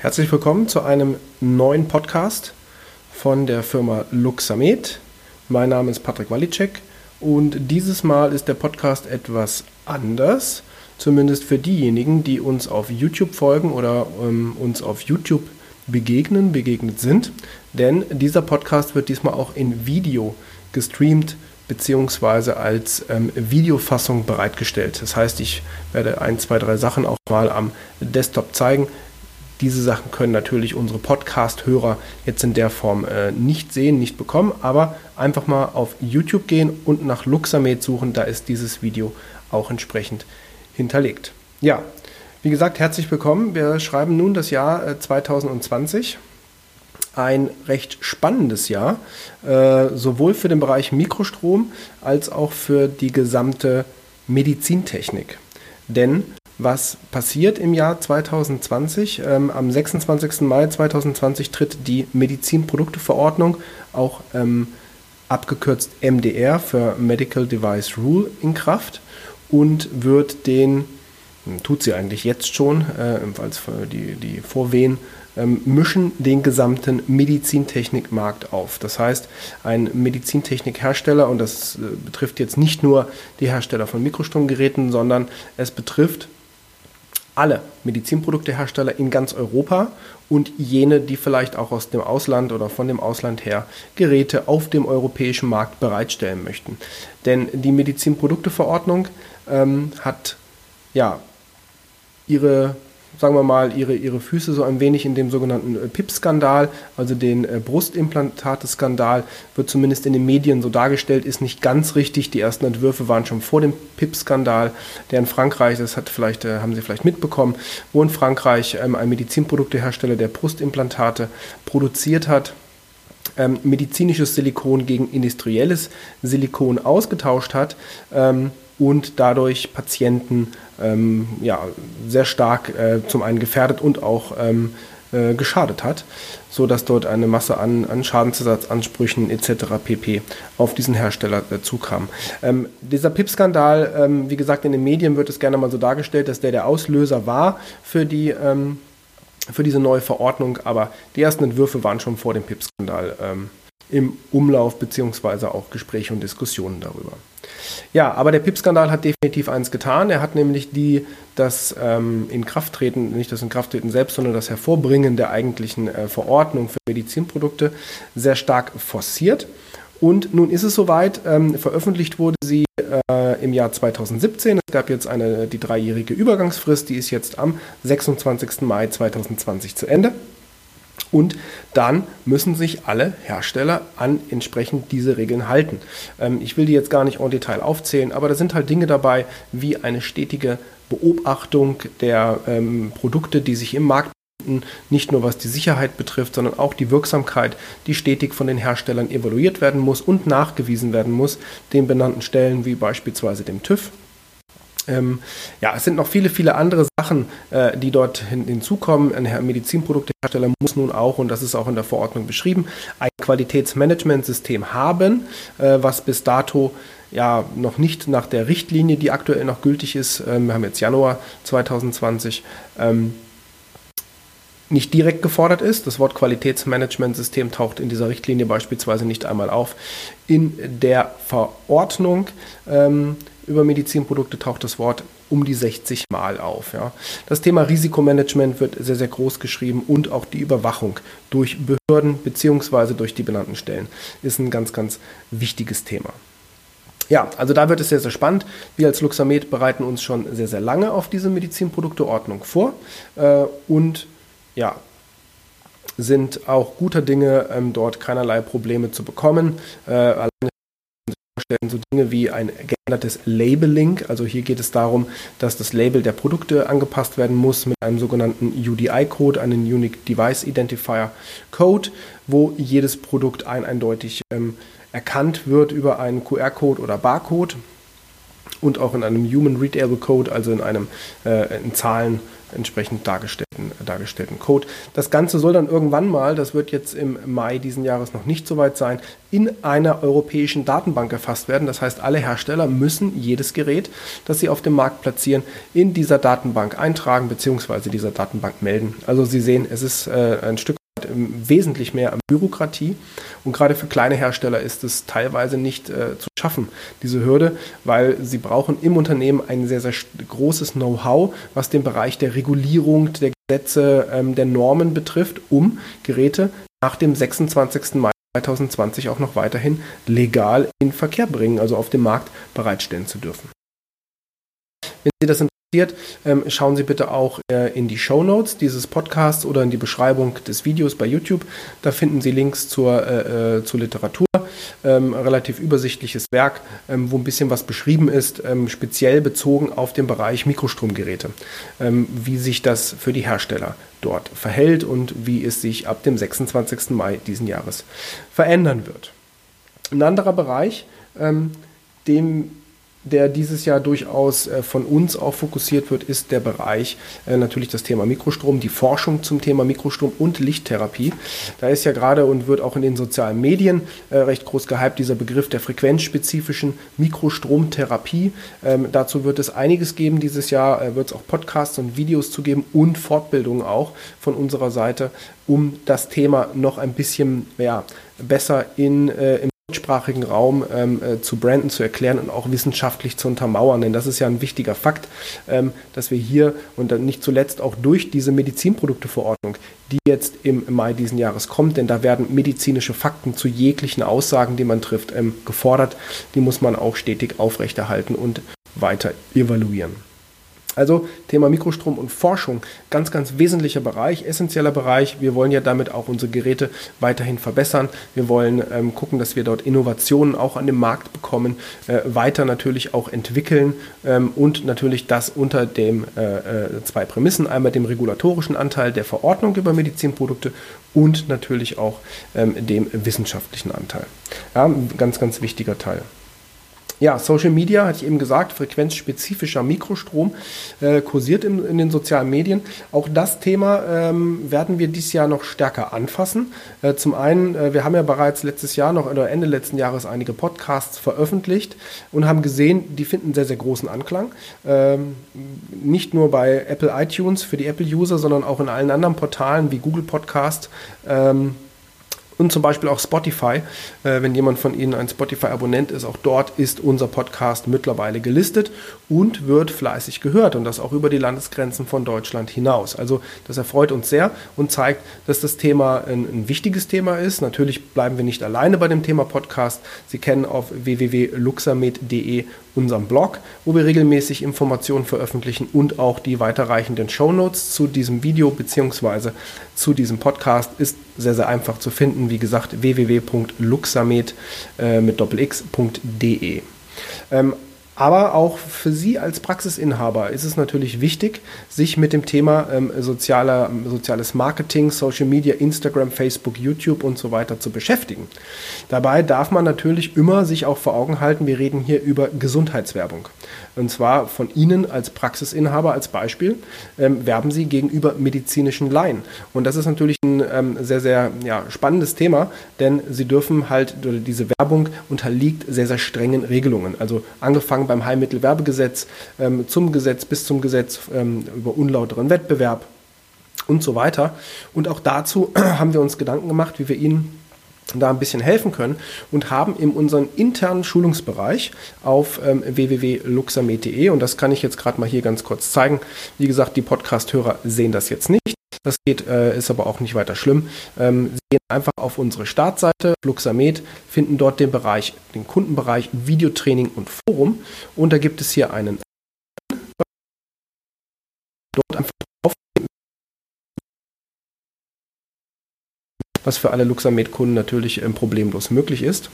Herzlich willkommen zu einem neuen Podcast von der Firma Luxamed. Mein Name ist Patrick Walicek und dieses Mal ist der Podcast etwas anders, zumindest für diejenigen, die uns auf YouTube folgen oder ähm, uns auf YouTube begegnen, begegnet sind. Denn dieser Podcast wird diesmal auch in Video gestreamt beziehungsweise als ähm, Videofassung bereitgestellt. Das heißt, ich werde ein, zwei, drei Sachen auch mal am Desktop zeigen, diese Sachen können natürlich unsere Podcast-Hörer jetzt in der Form äh, nicht sehen, nicht bekommen, aber einfach mal auf YouTube gehen und nach Luxamed suchen, da ist dieses Video auch entsprechend hinterlegt. Ja, wie gesagt, herzlich willkommen. Wir schreiben nun das Jahr äh, 2020 ein recht spannendes Jahr, äh, sowohl für den Bereich Mikrostrom als auch für die gesamte Medizintechnik. Denn was passiert im Jahr 2020. Ähm, am 26. Mai 2020 tritt die Medizinprodukteverordnung, auch ähm, abgekürzt MDR für Medical Device Rule, in Kraft und wird den, hm, tut sie eigentlich jetzt schon, äh, die, die Vorwehen ähm, mischen den gesamten Medizintechnikmarkt auf. Das heißt, ein Medizintechnikhersteller, und das äh, betrifft jetzt nicht nur die Hersteller von Mikrostromgeräten, sondern es betrifft alle Medizinproduktehersteller in ganz Europa und jene, die vielleicht auch aus dem Ausland oder von dem Ausland her Geräte auf dem europäischen Markt bereitstellen möchten. Denn die Medizinprodukteverordnung ähm, hat ja ihre sagen wir mal, ihre, ihre Füße so ein wenig in dem sogenannten äh, PIP-Skandal, also den äh, Brustimplantate-Skandal, wird zumindest in den Medien so dargestellt, ist nicht ganz richtig. Die ersten Entwürfe waren schon vor dem PIP-Skandal, der in Frankreich, das hat vielleicht, äh, haben Sie vielleicht mitbekommen, wo in Frankreich ähm, ein Medizinproduktehersteller, der Brustimplantate produziert hat, ähm, medizinisches Silikon gegen industrielles Silikon ausgetauscht hat. Ähm, und dadurch Patienten ähm, ja, sehr stark äh, zum einen gefährdet und auch ähm, äh, geschadet hat, sodass dort eine Masse an, an Schadensersatzansprüchen etc. pp. auf diesen Hersteller äh, zukam. Ähm, dieser PIP-Skandal, ähm, wie gesagt, in den Medien wird es gerne mal so dargestellt, dass der der Auslöser war für die ähm, für diese neue Verordnung, aber die ersten Entwürfe waren schon vor dem PIP-Skandal ähm, im Umlauf beziehungsweise auch Gespräche und Diskussionen darüber. Ja, aber der PIP-Skandal hat definitiv eins getan. Er hat nämlich die, das ähm, Inkrafttreten, nicht das Inkrafttreten selbst, sondern das Hervorbringen der eigentlichen äh, Verordnung für Medizinprodukte sehr stark forciert. Und nun ist es soweit, ähm, veröffentlicht wurde sie äh, im Jahr 2017. Es gab jetzt eine, die dreijährige Übergangsfrist, die ist jetzt am 26. Mai 2020 zu Ende. Und dann müssen sich alle Hersteller an entsprechend diese Regeln halten. Ähm, ich will die jetzt gar nicht en Detail aufzählen, aber da sind halt Dinge dabei wie eine stetige Beobachtung der ähm, Produkte, die sich im Markt befinden, nicht nur was die Sicherheit betrifft, sondern auch die Wirksamkeit, die stetig von den Herstellern evaluiert werden muss und nachgewiesen werden muss, den benannten Stellen wie beispielsweise dem TÜV ähm, ja, es sind noch viele, viele andere Sachen, äh, die dort hin, hinzukommen. Ein Medizinproduktehersteller muss nun auch, und das ist auch in der Verordnung beschrieben, ein Qualitätsmanagementsystem haben, äh, was bis dato ja noch nicht nach der Richtlinie, die aktuell noch gültig ist, ähm, wir haben jetzt Januar 2020, ähm, nicht direkt gefordert ist. Das Wort Qualitätsmanagementsystem taucht in dieser Richtlinie beispielsweise nicht einmal auf. In der Verordnung ähm, über Medizinprodukte taucht das Wort um die 60 Mal auf. Ja. Das Thema Risikomanagement wird sehr, sehr groß geschrieben und auch die Überwachung durch Behörden bzw. durch die benannten Stellen ist ein ganz, ganz wichtiges Thema. Ja, also da wird es sehr, sehr spannend. Wir als Luxamed bereiten uns schon sehr, sehr lange auf diese Medizinprodukteordnung vor äh, und ja, sind auch guter Dinge, ähm, dort keinerlei Probleme zu bekommen. Äh, so Dinge wie ein geändertes Labeling. Also hier geht es darum, dass das Label der Produkte angepasst werden muss mit einem sogenannten UDI-Code, einen Unique Device Identifier Code, wo jedes Produkt ein eindeutig ähm, erkannt wird über einen QR-Code oder Barcode und auch in einem Human Readable Code, also in einem äh, in Zahlen entsprechend dargestellten, dargestellten Code. Das Ganze soll dann irgendwann mal, das wird jetzt im Mai diesen Jahres noch nicht so weit sein, in einer europäischen Datenbank erfasst werden. Das heißt, alle Hersteller müssen jedes Gerät, das sie auf dem Markt platzieren, in dieser Datenbank eintragen bzw. dieser Datenbank melden. Also Sie sehen, es ist äh, ein Stück wesentlich mehr Bürokratie. Und gerade für kleine Hersteller ist es teilweise nicht äh, zu schaffen, diese Hürde, weil sie brauchen im Unternehmen ein sehr, sehr großes Know-how, was den Bereich der Regulierung, der Gesetze, ähm, der Normen betrifft, um Geräte nach dem 26. Mai 2020 auch noch weiterhin legal in Verkehr bringen, also auf dem Markt bereitstellen zu dürfen. Wenn Sie das ähm, schauen Sie bitte auch äh, in die Show Notes dieses Podcasts oder in die Beschreibung des Videos bei YouTube. Da finden Sie Links zur, äh, äh, zur Literatur. Ähm, relativ übersichtliches Werk, ähm, wo ein bisschen was beschrieben ist, ähm, speziell bezogen auf den Bereich Mikrostromgeräte, ähm, wie sich das für die Hersteller dort verhält und wie es sich ab dem 26. Mai diesen Jahres verändern wird. Ein anderer Bereich, ähm, dem der dieses Jahr durchaus äh, von uns auch fokussiert wird, ist der Bereich äh, natürlich das Thema Mikrostrom, die Forschung zum Thema Mikrostrom und Lichttherapie. Da ist ja gerade und wird auch in den sozialen Medien äh, recht groß gehypt dieser Begriff der frequenzspezifischen Mikrostromtherapie. Ähm, dazu wird es einiges geben dieses Jahr, wird es auch Podcasts und Videos zu geben und Fortbildungen auch von unserer Seite, um das Thema noch ein bisschen ja, besser in, äh, deutschsprachigen Raum ähm, äh, zu branden, zu erklären und auch wissenschaftlich zu untermauern. Denn das ist ja ein wichtiger Fakt, ähm, dass wir hier und dann nicht zuletzt auch durch diese Medizinprodukteverordnung, die jetzt im Mai diesen Jahres kommt, denn da werden medizinische Fakten zu jeglichen Aussagen, die man trifft, ähm, gefordert. Die muss man auch stetig aufrechterhalten und weiter evaluieren. Also Thema Mikrostrom und Forschung, ganz, ganz wesentlicher Bereich, essentieller Bereich. Wir wollen ja damit auch unsere Geräte weiterhin verbessern. Wir wollen ähm, gucken, dass wir dort Innovationen auch an den Markt bekommen, äh, weiter natürlich auch entwickeln ähm, und natürlich das unter dem äh, äh, zwei Prämissen, einmal dem regulatorischen Anteil der Verordnung über Medizinprodukte und natürlich auch ähm, dem wissenschaftlichen Anteil. Ja, ganz, ganz wichtiger Teil. Ja, Social Media, hatte ich eben gesagt, frequenzspezifischer Mikrostrom äh, kursiert in, in, den sozialen Medien. Auch das Thema ähm, werden wir dieses Jahr noch stärker anfassen. Äh, zum einen, äh, wir haben ja bereits letztes Jahr noch oder Ende letzten Jahres einige Podcasts veröffentlicht und haben gesehen, die finden sehr, sehr großen Anklang. Ähm, nicht nur bei Apple iTunes für die Apple-User, sondern auch in allen anderen Portalen wie Google Podcast. Ähm, und zum Beispiel auch Spotify. Äh, wenn jemand von Ihnen ein Spotify-Abonnent ist, auch dort ist unser Podcast mittlerweile gelistet und wird fleißig gehört und das auch über die Landesgrenzen von Deutschland hinaus. Also das erfreut uns sehr und zeigt, dass das Thema ein, ein wichtiges Thema ist. Natürlich bleiben wir nicht alleine bei dem Thema Podcast. Sie kennen auf www.luxamed.de unseren Blog, wo wir regelmäßig Informationen veröffentlichen und auch die weiterreichenden Shownotes zu diesem Video bzw. zu diesem Podcast ist sehr, sehr einfach zu finden. Wie gesagt, www.luxamed äh, mit doppelx.de. Ähm, aber auch für Sie als Praxisinhaber ist es natürlich wichtig, sich mit dem Thema ähm, sozialer, soziales Marketing, Social Media, Instagram, Facebook, YouTube und so weiter zu beschäftigen. Dabei darf man natürlich immer sich auch vor Augen halten, wir reden hier über Gesundheitswerbung. Und zwar von Ihnen als Praxisinhaber als Beispiel ähm, werben Sie gegenüber medizinischen Laien. Und das ist natürlich ein ähm, sehr, sehr ja, spannendes Thema, denn Sie dürfen halt, diese Werbung unterliegt sehr, sehr strengen Regelungen. Also angefangen beim Heilmittelwerbegesetz, ähm, zum Gesetz bis zum Gesetz ähm, über unlauteren Wettbewerb und so weiter. Und auch dazu haben wir uns Gedanken gemacht, wie wir Ihnen da ein bisschen helfen können und haben in unserem internen Schulungsbereich auf ähm, www.luxamed.de und das kann ich jetzt gerade mal hier ganz kurz zeigen. Wie gesagt, die Podcast-Hörer sehen das jetzt nicht. Das geht, äh, ist aber auch nicht weiter schlimm. Ähm, Sie gehen einfach auf unsere Startseite, Fluxamed, finden dort den Bereich, den Kundenbereich Videotraining und Forum und da gibt es hier einen dort einfach drauf, was für alle Luxamed-Kunden natürlich ähm, problemlos möglich ist.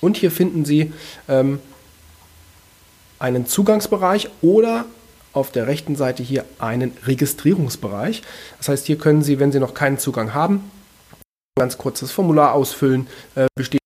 Und hier finden Sie ähm, einen Zugangsbereich oder auf der rechten Seite hier einen Registrierungsbereich. Das heißt, hier können Sie, wenn Sie noch keinen Zugang haben, ganz kurz das Formular ausfüllen, äh, wichtig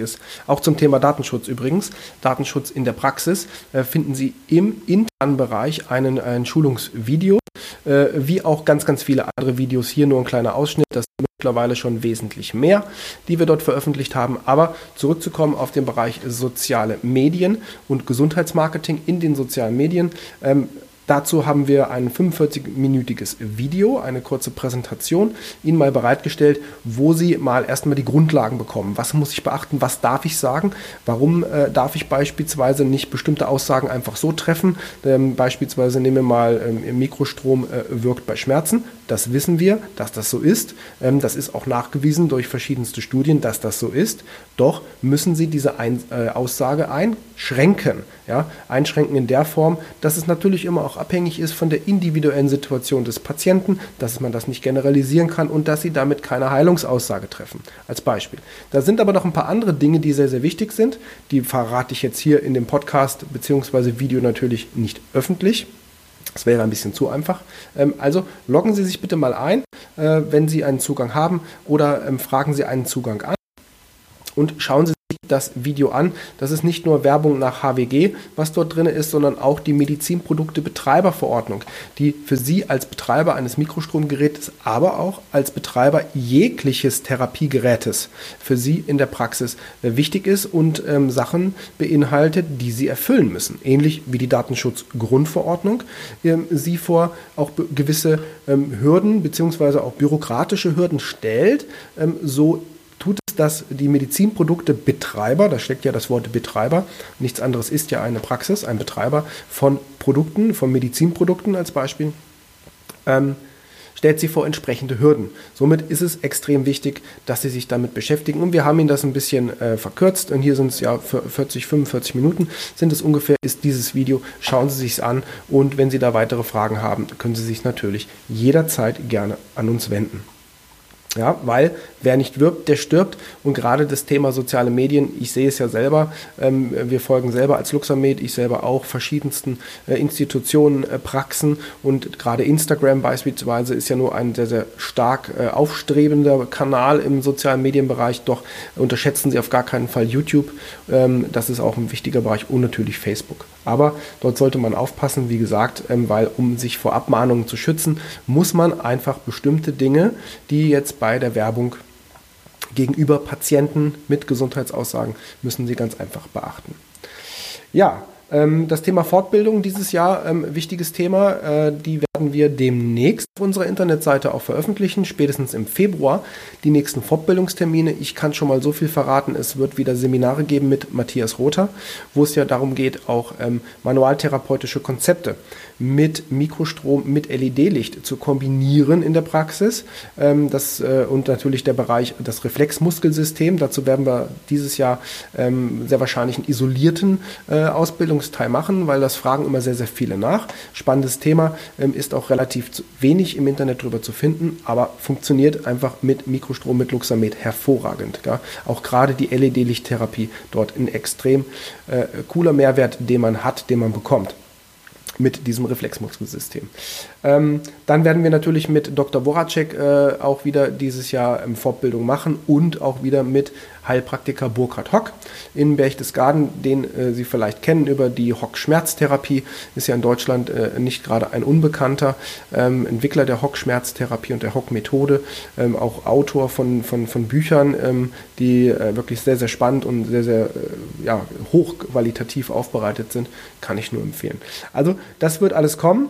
ist. Auch zum Thema Datenschutz übrigens. Datenschutz in der Praxis äh, finden Sie im internen Bereich einen, ein Schulungsvideo, äh, wie auch ganz, ganz viele andere Videos. Hier nur ein kleiner Ausschnitt. Das mittlerweile schon wesentlich mehr, die wir dort veröffentlicht haben. Aber zurückzukommen auf den Bereich soziale Medien und Gesundheitsmarketing in den sozialen Medien. Ähm, Dazu haben wir ein 45-minütiges Video, eine kurze Präsentation, Ihnen mal bereitgestellt, wo Sie mal erstmal die Grundlagen bekommen. Was muss ich beachten? Was darf ich sagen? Warum äh, darf ich beispielsweise nicht bestimmte Aussagen einfach so treffen? Ähm, beispielsweise nehmen wir mal, ähm, Mikrostrom äh, wirkt bei Schmerzen. Das wissen wir, dass das so ist. Ähm, das ist auch nachgewiesen durch verschiedenste Studien, dass das so ist. Doch müssen Sie diese Ein äh, Aussage einschränken. Ja? Einschränken in der Form, dass es natürlich immer auch abhängig ist von der individuellen Situation des Patienten, dass man das nicht generalisieren kann und dass Sie damit keine Heilungsaussage treffen. Als Beispiel. Da sind aber noch ein paar andere Dinge, die sehr, sehr wichtig sind. Die verrate ich jetzt hier in dem Podcast bzw. Video natürlich nicht öffentlich. Das wäre ein bisschen zu einfach. Ähm, also loggen Sie sich bitte mal ein, äh, wenn Sie einen Zugang haben oder ähm, fragen Sie einen Zugang an und schauen Sie das Video an. Das ist nicht nur Werbung nach HWG, was dort drin ist, sondern auch die Medizinprodukte-Betreiberverordnung, die für Sie als Betreiber eines Mikrostromgerätes, aber auch als Betreiber jegliches Therapiegerätes für Sie in der Praxis wichtig ist und ähm, Sachen beinhaltet, die Sie erfüllen müssen. Ähnlich wie die Datenschutzgrundverordnung ähm, Sie vor auch gewisse ähm, Hürden bzw. auch bürokratische Hürden stellt, ähm, so tut es das die Medizinprodukte-Betreiber, da steckt ja das Wort Betreiber, nichts anderes ist ja eine Praxis, ein Betreiber von Produkten, von Medizinprodukten als Beispiel, ähm, stellt sie vor entsprechende Hürden. Somit ist es extrem wichtig, dass Sie sich damit beschäftigen. Und wir haben Ihnen das ein bisschen äh, verkürzt. Und hier sind es ja 40, 45 Minuten sind es ungefähr, ist dieses Video. Schauen Sie sich an. Und wenn Sie da weitere Fragen haben, können Sie sich natürlich jederzeit gerne an uns wenden. Ja, weil wer nicht wirbt, der stirbt. Und gerade das Thema soziale Medien, ich sehe es ja selber, ähm, wir folgen selber als Luxamed, ich selber auch verschiedensten äh, Institutionen, äh, Praxen und gerade Instagram beispielsweise ist ja nur ein sehr, sehr stark äh, aufstrebender Kanal im sozialen Medienbereich. Doch unterschätzen Sie auf gar keinen Fall YouTube. Ähm, das ist auch ein wichtiger Bereich und natürlich Facebook. Aber dort sollte man aufpassen, wie gesagt, ähm, weil um sich vor Abmahnungen zu schützen, muss man einfach bestimmte Dinge, die jetzt bei der Werbung gegenüber Patienten mit Gesundheitsaussagen müssen Sie ganz einfach beachten. Ja, ähm, das Thema Fortbildung dieses Jahr, ähm, wichtiges Thema, äh, die werden wir demnächst auf unserer Internetseite auch veröffentlichen, spätestens im Februar. Die nächsten Fortbildungstermine, ich kann schon mal so viel verraten, es wird wieder Seminare geben mit Matthias Rother, wo es ja darum geht, auch ähm, manualtherapeutische Konzepte mit Mikrostrom, mit LED-Licht zu kombinieren in der Praxis. Ähm, das, äh, und natürlich der Bereich, das Reflexmuskelsystem. Dazu werden wir dieses Jahr ähm, sehr wahrscheinlich einen isolierten äh, Ausbildungsteil machen, weil das fragen immer sehr, sehr viele nach. Spannendes Thema, ähm, ist auch relativ wenig im Internet drüber zu finden, aber funktioniert einfach mit Mikrostrom, mit Luxamed hervorragend. Ja? Auch gerade die LED-Lichttherapie dort ein extrem äh, cooler Mehrwert, den man hat, den man bekommt mit diesem Reflexmuskelsystem. Ähm, dann werden wir natürlich mit Dr. Voracek äh, auch wieder dieses Jahr ähm, Fortbildung machen und auch wieder mit Heilpraktiker Burkhard Hock in Berchtesgaden, den äh, Sie vielleicht kennen über die Hock-Schmerztherapie, ist ja in Deutschland äh, nicht gerade ein Unbekannter ähm, Entwickler der Hock-Schmerztherapie und der Hock-Methode, ähm, auch Autor von, von, von Büchern, ähm, die äh, wirklich sehr, sehr spannend und sehr, sehr äh, ja, hochqualitativ aufbereitet sind, kann ich nur empfehlen. Also das wird alles kommen.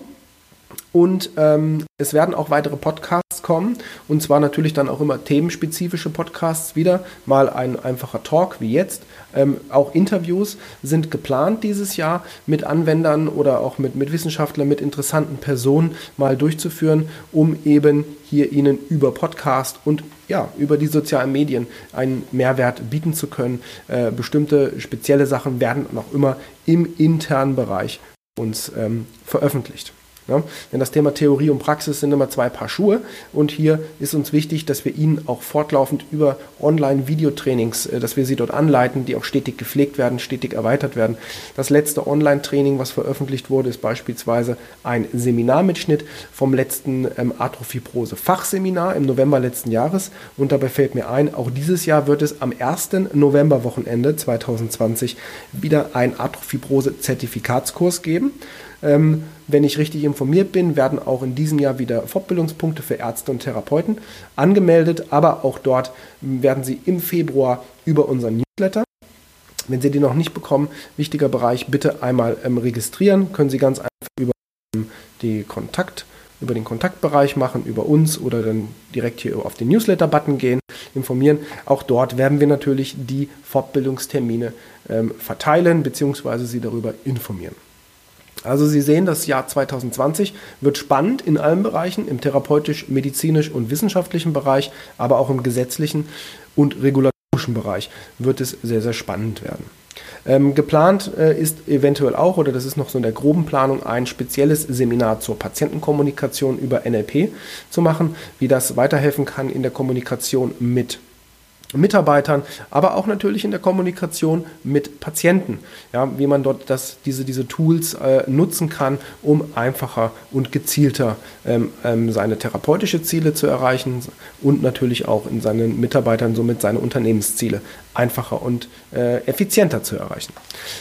Und ähm, es werden auch weitere Podcasts kommen. Und zwar natürlich dann auch immer themenspezifische Podcasts wieder. Mal ein einfacher Talk wie jetzt. Ähm, auch Interviews sind geplant dieses Jahr mit Anwendern oder auch mit, mit Wissenschaftlern, mit interessanten Personen mal durchzuführen, um eben hier Ihnen über Podcast und ja, über die sozialen Medien einen Mehrwert bieten zu können. Äh, bestimmte spezielle Sachen werden noch immer im internen Bereich uns ähm, veröffentlicht. Ja, denn das Thema Theorie und Praxis sind immer zwei Paar Schuhe und hier ist uns wichtig, dass wir Ihnen auch fortlaufend über Online-Videotrainings, äh, dass wir Sie dort anleiten, die auch stetig gepflegt werden, stetig erweitert werden. Das letzte Online-Training, was veröffentlicht wurde, ist beispielsweise ein Seminarmitschnitt vom letzten ähm, Arthrofibrose-Fachseminar im November letzten Jahres und dabei fällt mir ein, auch dieses Jahr wird es am 1. November-Wochenende 2020 wieder ein Arthrofibrose-Zertifikatskurs geben. Ähm, wenn ich richtig informiert bin, werden auch in diesem Jahr wieder Fortbildungspunkte für Ärzte und Therapeuten angemeldet, aber auch dort werden sie im Februar über unseren Newsletter wenn Sie die noch nicht bekommen, wichtiger Bereich, bitte einmal ähm, registrieren. Können Sie ganz einfach über ähm, die Kontakt, über den Kontaktbereich machen, über uns oder dann direkt hier auf den Newsletter-Button gehen, informieren. Auch dort werden wir natürlich die Fortbildungstermine ähm, verteilen bzw. Sie darüber informieren. Also Sie sehen, das Jahr 2020 wird spannend in allen Bereichen, im therapeutisch, medizinisch und wissenschaftlichen Bereich, aber auch im gesetzlichen und regulatorischen Bereich wird es sehr, sehr spannend werden. Ähm, geplant äh, ist eventuell auch, oder das ist noch so in der groben Planung, ein spezielles Seminar zur Patientenkommunikation über NLP zu machen, wie das weiterhelfen kann in der Kommunikation mit Mitarbeitern, aber auch natürlich in der Kommunikation mit Patienten, ja, wie man dort das, diese, diese Tools äh, nutzen kann, um einfacher und gezielter ähm, ähm, seine therapeutische Ziele zu erreichen und natürlich auch in seinen Mitarbeitern somit seine Unternehmensziele einfacher und äh, effizienter zu erreichen.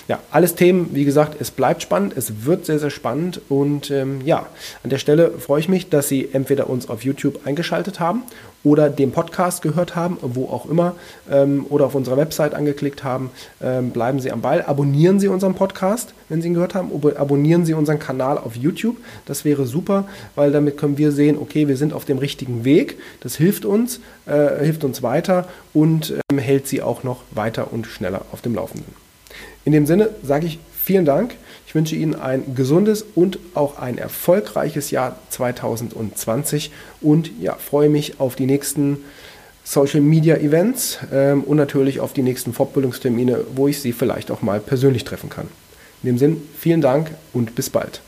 Ja, alles Themen, wie gesagt, es bleibt spannend, es wird sehr, sehr spannend und ähm, ja, an der Stelle freue ich mich, dass Sie entweder uns auf YouTube eingeschaltet haben oder den Podcast gehört haben, wo auch immer, ähm, oder auf unserer Website angeklickt haben, ähm, bleiben Sie am Ball. Abonnieren Sie unseren Podcast, wenn Sie ihn gehört haben. Abonnieren Sie unseren Kanal auf YouTube. Das wäre super, weil damit können wir sehen, okay, wir sind auf dem richtigen Weg. Das hilft uns, äh, hilft uns weiter und ähm, hält Sie auch noch weiter und schneller auf dem Laufenden. In dem Sinne sage ich vielen Dank. Ich wünsche Ihnen ein gesundes und auch ein erfolgreiches Jahr 2020 und ja, freue mich auf die nächsten Social Media Events ähm, und natürlich auf die nächsten Fortbildungstermine, wo ich Sie vielleicht auch mal persönlich treffen kann. In dem Sinn, vielen Dank und bis bald.